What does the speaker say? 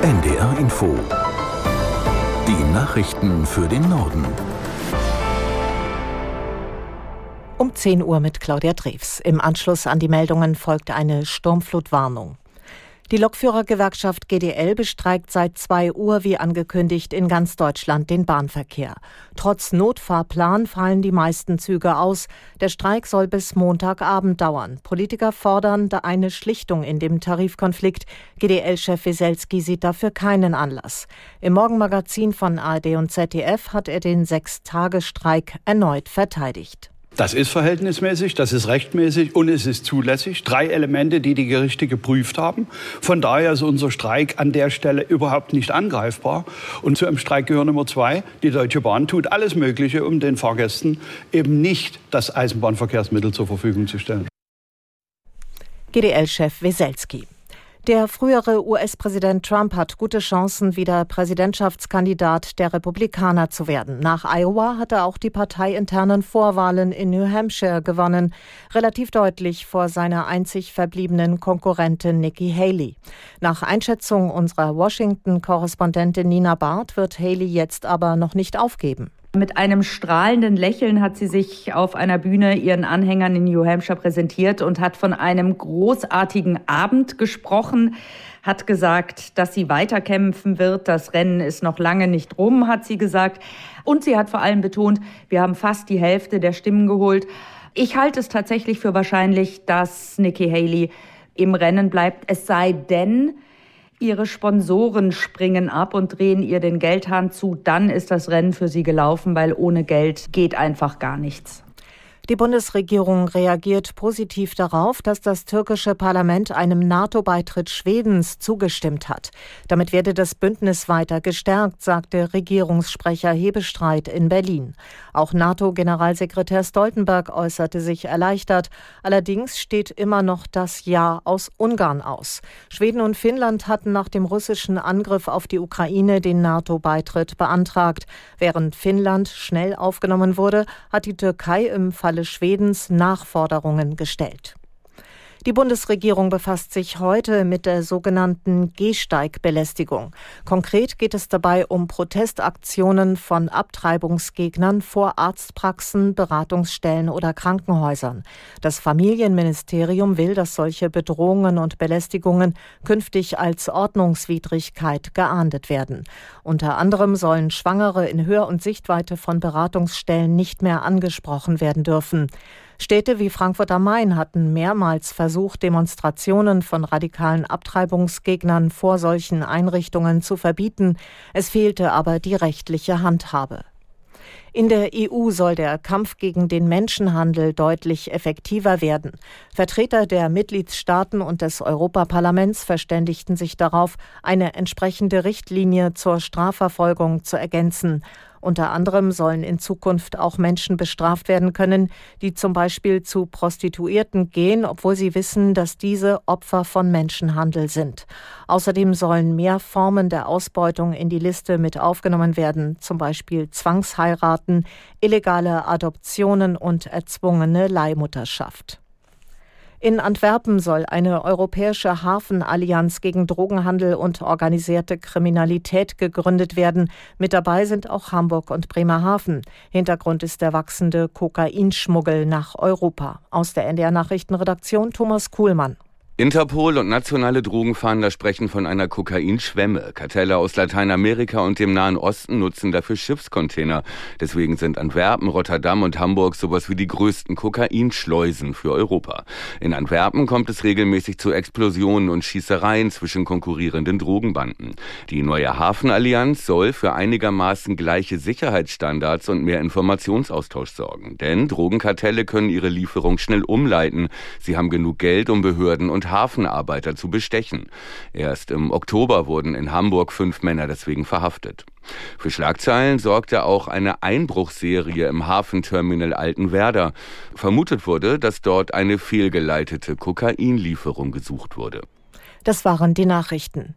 NDR Info. Die Nachrichten für den Norden. Um 10 Uhr mit Claudia Drews. Im Anschluss an die Meldungen folgt eine Sturmflutwarnung. Die Lokführergewerkschaft GDL bestreikt seit 2 Uhr wie angekündigt in ganz Deutschland den Bahnverkehr. Trotz Notfahrplan fallen die meisten Züge aus. Der Streik soll bis Montagabend dauern. Politiker fordern eine Schlichtung in dem Tarifkonflikt. GDL-Chef Wieselski sieht dafür keinen Anlass. Im Morgenmagazin von ARD und ZDF hat er den Sechstagestreik erneut verteidigt. Das ist verhältnismäßig, das ist rechtmäßig und es ist zulässig. Drei Elemente, die die Gerichte geprüft haben. Von daher ist unser Streik an der Stelle überhaupt nicht angreifbar. Und zu einem Streik gehört Nummer zwei. Die Deutsche Bahn tut alles Mögliche, um den Fahrgästen eben nicht das Eisenbahnverkehrsmittel zur Verfügung zu stellen. GDL-Chef Weselski. Der frühere US-Präsident Trump hat gute Chancen, wieder Präsidentschaftskandidat der Republikaner zu werden. Nach Iowa hat er auch die parteiinternen Vorwahlen in New Hampshire gewonnen, relativ deutlich vor seiner einzig verbliebenen Konkurrentin Nikki Haley. Nach Einschätzung unserer Washington-Korrespondentin Nina Barth wird Haley jetzt aber noch nicht aufgeben. Mit einem strahlenden Lächeln hat sie sich auf einer Bühne ihren Anhängern in New Hampshire präsentiert und hat von einem großartigen Abend gesprochen, hat gesagt, dass sie weiterkämpfen wird. Das Rennen ist noch lange nicht rum, hat sie gesagt. Und sie hat vor allem betont, wir haben fast die Hälfte der Stimmen geholt. Ich halte es tatsächlich für wahrscheinlich, dass Nikki Haley im Rennen bleibt, es sei denn, Ihre Sponsoren springen ab und drehen ihr den Geldhahn zu, dann ist das Rennen für sie gelaufen, weil ohne Geld geht einfach gar nichts. Die Bundesregierung reagiert positiv darauf, dass das türkische Parlament einem NATO-Beitritt Schwedens zugestimmt hat. Damit werde das Bündnis weiter gestärkt, sagte Regierungssprecher Hebestreit in Berlin. Auch NATO-Generalsekretär Stoltenberg äußerte sich erleichtert. Allerdings steht immer noch das Ja aus Ungarn aus. Schweden und Finnland hatten nach dem russischen Angriff auf die Ukraine den NATO-Beitritt beantragt. Während Finnland schnell aufgenommen wurde, hat die Türkei im Falle Schwedens Nachforderungen gestellt. Die Bundesregierung befasst sich heute mit der sogenannten Gehsteigbelästigung. Konkret geht es dabei um Protestaktionen von Abtreibungsgegnern vor Arztpraxen, Beratungsstellen oder Krankenhäusern. Das Familienministerium will, dass solche Bedrohungen und Belästigungen künftig als Ordnungswidrigkeit geahndet werden. Unter anderem sollen Schwangere in Hör- und Sichtweite von Beratungsstellen nicht mehr angesprochen werden dürfen. Städte wie Frankfurt am Main hatten mehrmals versucht, Demonstrationen von radikalen Abtreibungsgegnern vor solchen Einrichtungen zu verbieten. Es fehlte aber die rechtliche Handhabe. In der EU soll der Kampf gegen den Menschenhandel deutlich effektiver werden. Vertreter der Mitgliedstaaten und des Europaparlaments verständigten sich darauf, eine entsprechende Richtlinie zur Strafverfolgung zu ergänzen. Unter anderem sollen in Zukunft auch Menschen bestraft werden können, die zum Beispiel zu Prostituierten gehen, obwohl sie wissen, dass diese Opfer von Menschenhandel sind. Außerdem sollen mehr Formen der Ausbeutung in die Liste mit aufgenommen werden, zum Beispiel Zwangsheiraten, illegale Adoptionen und erzwungene Leihmutterschaft. In Antwerpen soll eine europäische Hafenallianz gegen Drogenhandel und organisierte Kriminalität gegründet werden. Mit dabei sind auch Hamburg und Bremerhaven. Hintergrund ist der wachsende Kokainschmuggel nach Europa. Aus der NDR Nachrichtenredaktion Thomas Kuhlmann. Interpol und nationale Drogenfahnder sprechen von einer Kokainschwemme. Kartelle aus Lateinamerika und dem Nahen Osten nutzen dafür Schiffscontainer. Deswegen sind Antwerpen, Rotterdam und Hamburg sowas wie die größten Kokainschleusen für Europa. In Antwerpen kommt es regelmäßig zu Explosionen und Schießereien zwischen konkurrierenden Drogenbanden. Die neue Hafenallianz soll für einigermaßen gleiche Sicherheitsstandards und mehr Informationsaustausch sorgen. Denn Drogenkartelle können ihre Lieferung schnell umleiten. Sie haben genug Geld, um Behörden Hafenarbeiter zu bestechen. Erst im Oktober wurden in Hamburg fünf Männer deswegen verhaftet. Für Schlagzeilen sorgte auch eine Einbruchserie im Hafenterminal Altenwerder. Vermutet wurde, dass dort eine fehlgeleitete Kokainlieferung gesucht wurde. Das waren die Nachrichten.